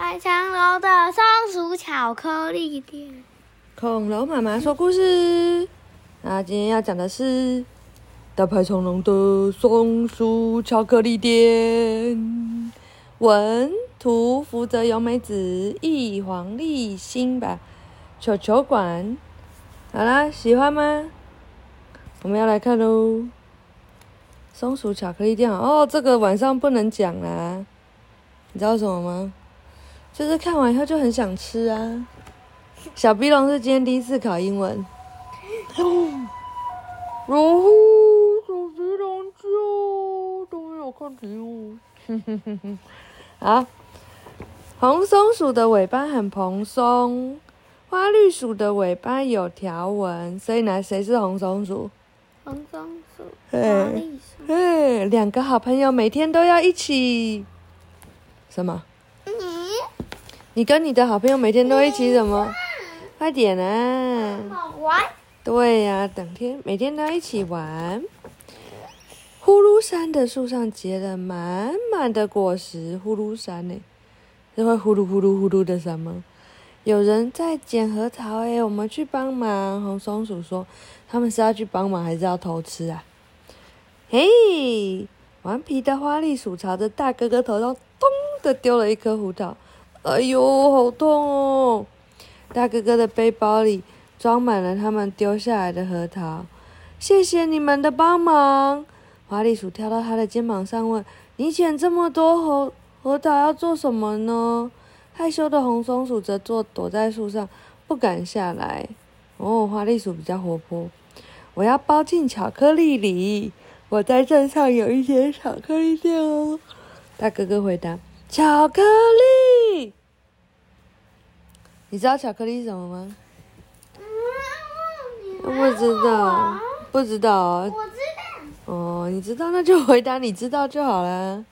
海长楼的松鼠巧克力店。恐龙妈妈说故事。那今天要讲的是大排长龙的松鼠巧克力店。文图：福泽由美子，译：黄立新吧。球球馆。好啦，喜欢吗？我们要来看喽。松鼠巧克力店哦，这个晚上不能讲啦。你知道什么吗？就是看完以后就很想吃啊。小鼻龙是今天第一次考英文。然后小鼻龙就都没有看题目。哼哼哼哼。好，红松鼠的尾巴很蓬松，花绿鼠的尾巴有条纹，所以呢，谁是红松鼠？红松鼠，花绿鼠。嘿，两个好朋友每天都要一起。什么？你跟你的好朋友每天都一起什么？快点啊！好玩。对呀、整天每天都一起玩。呼噜山的树上结了满满的果实，呼噜山呢，是会呼噜呼噜呼噜的山吗？有人在捡核桃哎，我们去帮忙。红松鼠说：“他们是要去帮忙，还是要偷吃啊？”嘿，顽皮的花栗鼠朝着大哥哥头上咚的丢了一颗胡桃，哎呦，好痛哦！大哥哥的背包里装满了他们丢下来的核桃。谢谢你们的帮忙。花栗鼠跳到他的肩膀上问：“你捡这么多核核桃要做什么呢？”害羞的红松鼠则坐躲在树上，不敢下来。哦，花栗鼠比较活泼。我要包进巧克力里。我在镇上有一间巧克力店哦。大哥哥回答：“巧克力。”你知道巧克力是什么吗？不知道，不知道哦。我知道。哦，你知道那就回答你知道就好啦。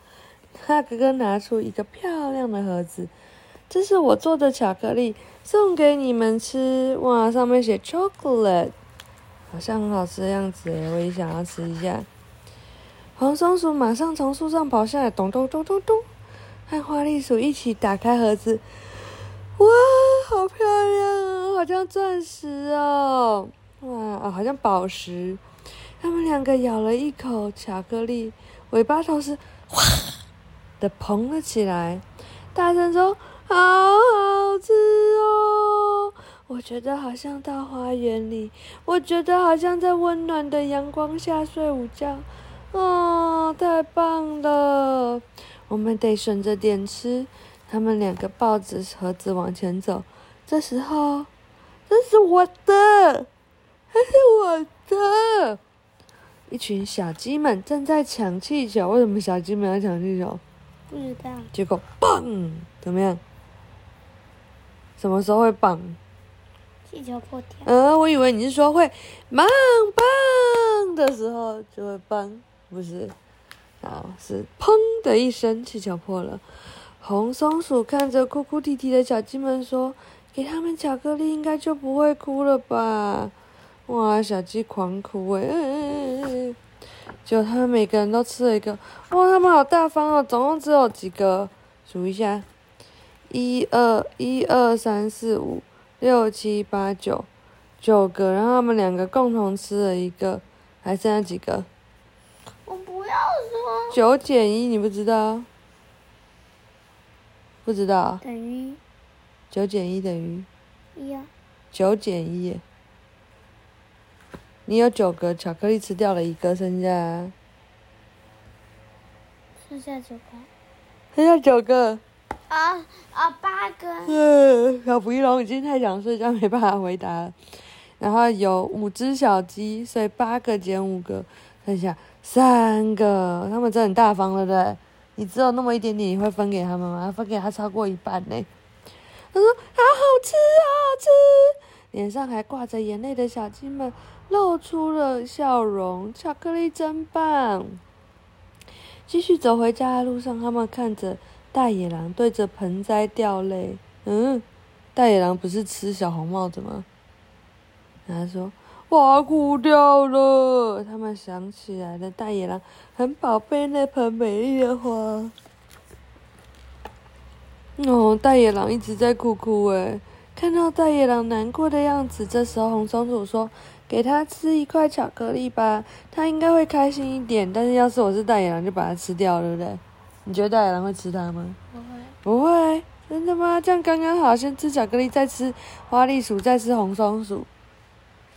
大哥哥拿出一个漂亮的盒子，这是我做的巧克力，送给你们吃。哇，上面写 chocolate，好像很好吃的样子诶，我也想要吃一下。黄松鼠马上从树上跑下来，咚咚咚咚咚，和花栗鼠一起打开盒子。哇，好漂亮啊，好像钻石哦！哇，哦，好像宝石。他们两个咬了一口巧克力，尾巴同时哗的蓬了起来，大声说：“好好吃哦！我觉得好像到花园里，我觉得好像在温暖的阳光下睡午觉。哦，太棒了！我们得省着点吃。”他们两个抱着盒子往前走。这时候，这是我的，这是我的。一群小鸡们正在抢气球。为什么小鸡们要抢气球？不知道。结果，嘣！怎么样？什么时候会棒？气球破掉。呃，我以为你是说会棒棒的时候就会棒，不是？啊，是砰的一声，气球破了。红松鼠看着哭哭啼啼的小鸡们说：“给他们巧克力，应该就不会哭了吧？”哇，小鸡狂哭哎！嗯结果他们每个人都吃了一个，哇，他们好大方哦！总共只有几个？数一下，一二一二三四五六七八九，九个。然后他们两个共同吃了一个，还剩下几个？我不要说。九减一，你不知道？不知道？等于九减一等于一啊。九减一。你有九个巧克力吃掉了一个，剩下剩下九个。剩下九个。啊啊，八个。嗯，小肥龙已经太想睡觉，没办法回答了。然后有五只小鸡，所以八个减五个，剩下三个。他们真的很大方，对不对？你只有那么一点点，你会分给他们吗？分给他超过一半呢。他说：“好好吃，好好吃。”脸上还挂着眼泪的小鸡们露出了笑容。巧克力真棒！继续走回家的路上，他们看着大野狼对着盆栽掉泪。嗯，大野狼不是吃小红帽子吗？他说：“花枯掉了。”他们想起来了，大野狼很宝贝那盆美丽的花。哦，大野狼一直在哭哭诶。看到大野狼难过的样子，这时候红松鼠说：“给他吃一块巧克力吧，他应该会开心一点。但是要是我是大野狼，就把它吃掉，对不对？你觉得大野狼会吃它吗？不会。不会，真的吗？这样刚刚好，先吃巧克力，再吃花栗鼠，再吃红松鼠，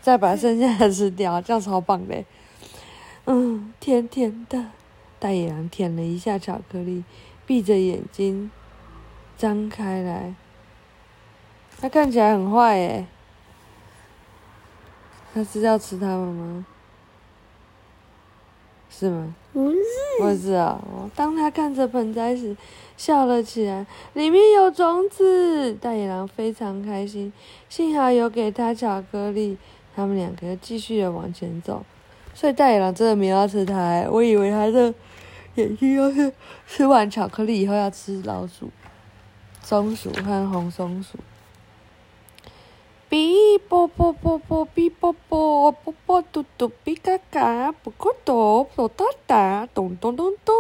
再把剩下的吃掉，这样超棒的。嗯，甜甜的。大野狼舔了一下巧克力，闭着眼睛，张开来。他看起来很坏耶，他是要吃它们吗？是吗？不是，不是啊。当他看着盆栽时，笑了起来，里面有种子。大野狼非常开心，幸好有给他巧克力。他们两个继续的往前走，所以大野狼真的没有要吃它。我以为他的眼睛要是吃完巧克力以后要吃老鼠、松鼠和红松鼠。哔啵啵啵啵，哔啵啵，啵啵嘟嘟，哔嘎嘎，啵咕嘟，啵哒哒，咚咚咚咚。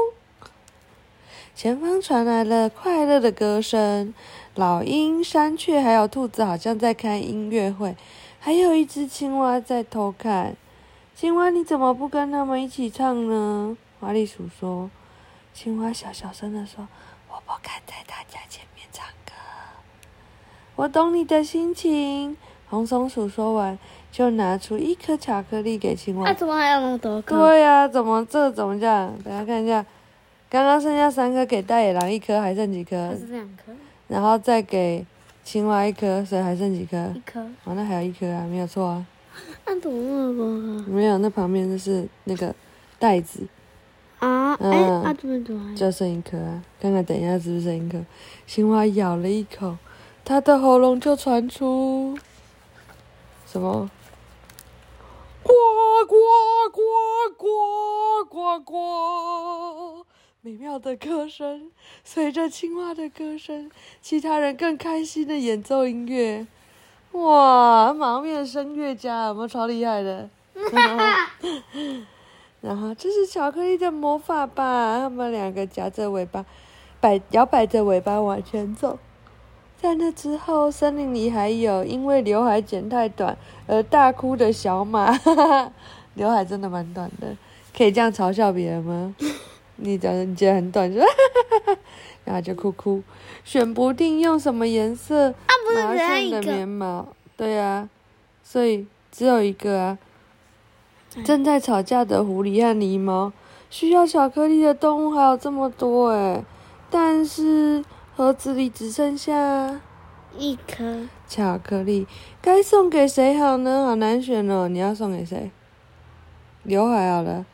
前方传来了快乐的歌声，老鹰、山雀还有兔子好像在开音乐会，还有一只青蛙在偷看。青蛙，你怎么不跟他们一起唱呢？花栗鼠说。青蛙小小声的说：“我不敢在大家前。”我懂你的心情。红松鼠说完，就拿出一颗巧克力给青蛙。那怎么还有那么多颗？对呀，怎么这怎么这样？等下看一下，刚刚剩下三颗给大野狼一颗，还剩几颗？还是两颗？然后再给青蛙一颗，所以还剩几颗？一颗。哦，那还有一颗啊，没有错啊。那怎么那么多颗？没有，那旁边就是那个袋子。啊，哎，怎么？就剩一颗啊！看看，等一下是不是剩一颗？青蛙咬了一口，他的喉咙就传出什么？呱呱呱呱呱呱！美妙的歌声，随着青蛙的歌声，其他人更开心的演奏音乐。哇，马上变成声乐家，有没有超厉害的？然后这是巧克力的魔法吧？他们两个夹着尾巴，摆摇摆着尾巴往前走。在那之后，森林里还有因为刘海剪太短而大哭的小马。刘海真的蛮短的，可以这样嘲笑别人吗？你觉得你觉得很短，就 然后就哭哭，选不定用什么颜色毛线的棉毛。对啊，所以只有一个啊。正在吵架的狐狸和狸猫，需要巧克力的动物还有这么多诶，但是盒子里只剩下一颗巧克力，该送给谁好呢？好难选哦，你要送给谁？刘海好了，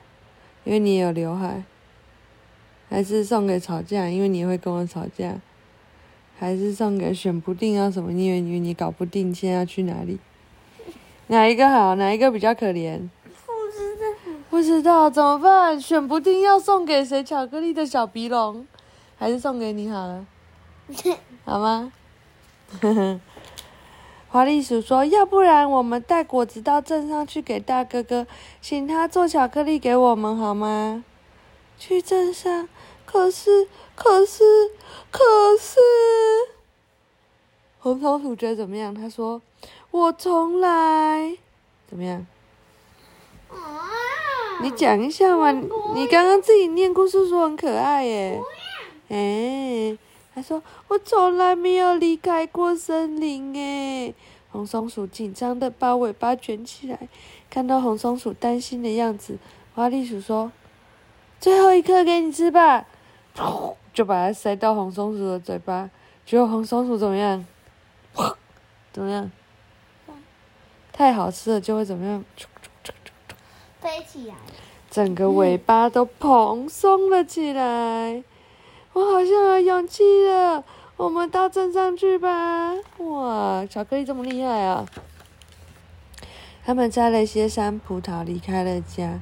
因为你也有刘海，还是送给吵架，因为你会跟我吵架，还是送给选不定要什么？因为因为你搞不定，现在要去哪里？哪一个好？哪一个比较可怜？不知道怎么办，选不定要送给谁巧克力的小鼻龙，还是送给你好了，好吗？华丽鼠说：“要不然我们带果子到镇上去给大哥哥，请他做巧克力给我们好吗？”去镇上，可是，可是，可是，红头鼠觉得怎么样？他说：“我从来怎么样？”你讲一下嘛，你刚刚自己念故事说很可爱耶。哎，他说我从来没有离开过森林哎。红松鼠紧张的把尾巴卷起来，看到红松鼠担心的样子，花栗鼠说：“最后一颗给你吃吧。”就把它塞到红松鼠的嘴巴，结果红松鼠怎么样？怎么样？太好吃了就会怎么样？飞起来，整个尾巴都蓬松了起来。我好像有勇气了，我们到镇上去吧！哇，巧克力这么厉害啊！他们摘了些山葡萄，离开了家，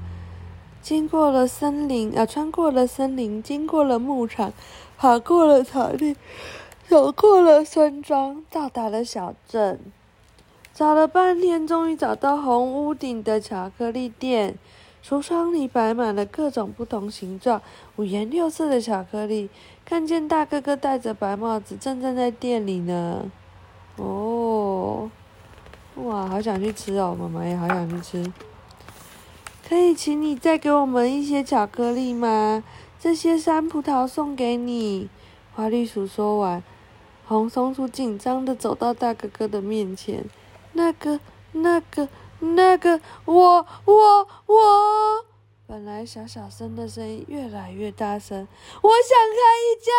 经过了森林，啊，穿过了森林，经过了牧场，爬过了草地，走过了村庄，到达了小镇。找了半天，终于找到红屋顶的巧克力店。橱窗里摆满了各种不同形状、五颜六色的巧克力，看见大哥哥戴着白帽子正站在店里呢。哦，哇，好想去吃哦！妈妈也好想去吃。可以请你再给我们一些巧克力吗？这些山葡萄送给你。花栗鼠说完，红松鼠紧张的走到大哥哥的面前。那个、那个、那个，我、我、我。本来小小声的声音越来越大声。我想开一家。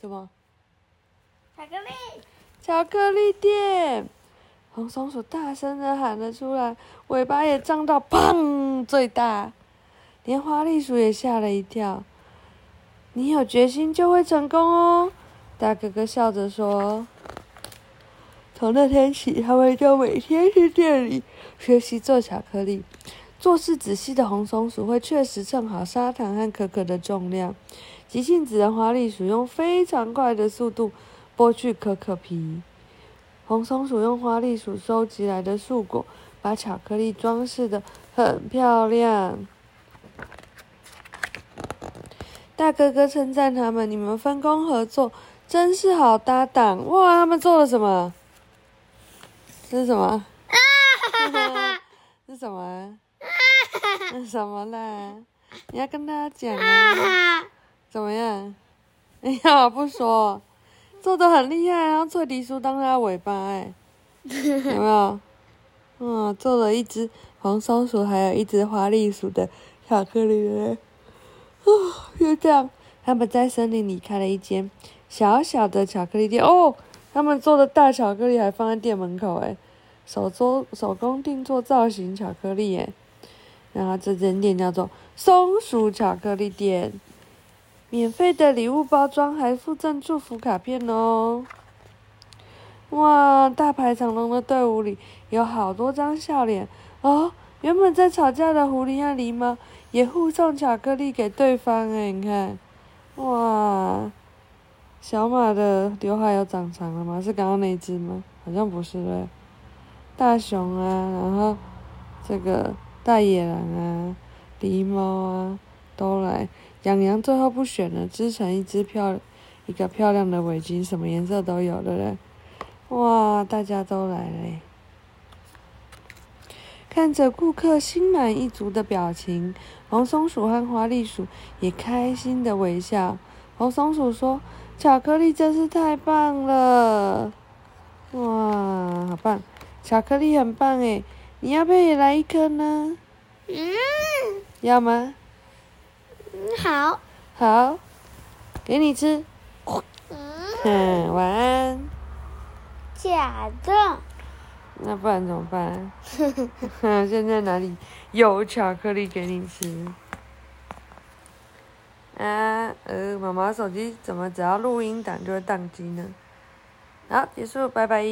什么？巧克力。巧克力店。红松鼠大声的喊了出来，尾巴也张到砰最大，连花栗鼠也吓了一跳。你有决心就会成功哦，大哥哥笑着说。从那天起，他们就每天去店里学习做巧克力。做事仔细的红松鼠会确实称好砂糖和可可的重量，急性子的花栗鼠用非常快的速度剥去可可皮。红松鼠用花栗鼠收集来的树果，把巧克力装饰的很漂亮。大哥哥称赞他们：“你们分工合作，真是好搭档！”哇，他们做了什么？这是什么？是什么？是什么啦？你要跟大家讲啊？怎么样？哎呀，不说。做的很厉害，然后翠迪鼠当它尾巴，哎，有没有？嗯，做了一只黄松鼠，还有一只花栗鼠的巧克力嘞。哦，就这样，他们在森林里开了一间小小的巧克力店。哦，他们做的大巧克力还放在店门口，哎，手做手工定做造型巧克力，耶。然后这间店叫做松鼠巧克力店。免费的礼物包装还附赠祝福卡片哦！哇，大排长龙的队伍里有好多张笑脸哦。原本在吵架的狐狸和狸猫也互送巧克力给对方哎，你看，哇，小马的刘海有长长了吗？是刚刚那只吗？好像不是嘞。大熊啊，然后这个大野狼啊，狸猫啊，都来。养羊最后不选了，织成一只漂一个漂亮的围巾，什么颜色都有的嘞！哇，大家都来了！看着顾客心满意足的表情，红松鼠和花栗鼠也开心的微笑。红松鼠说：“巧克力真是太棒了！哇，好棒！巧克力很棒诶，你要不要也来一颗呢？嗯，要吗？”好，好，给你吃。嗯，晚安。假的。那不然怎么办？现在哪里有巧克力给你吃？啊，呃，妈妈手机怎么只要录音档就会宕机呢？好，结束，拜拜。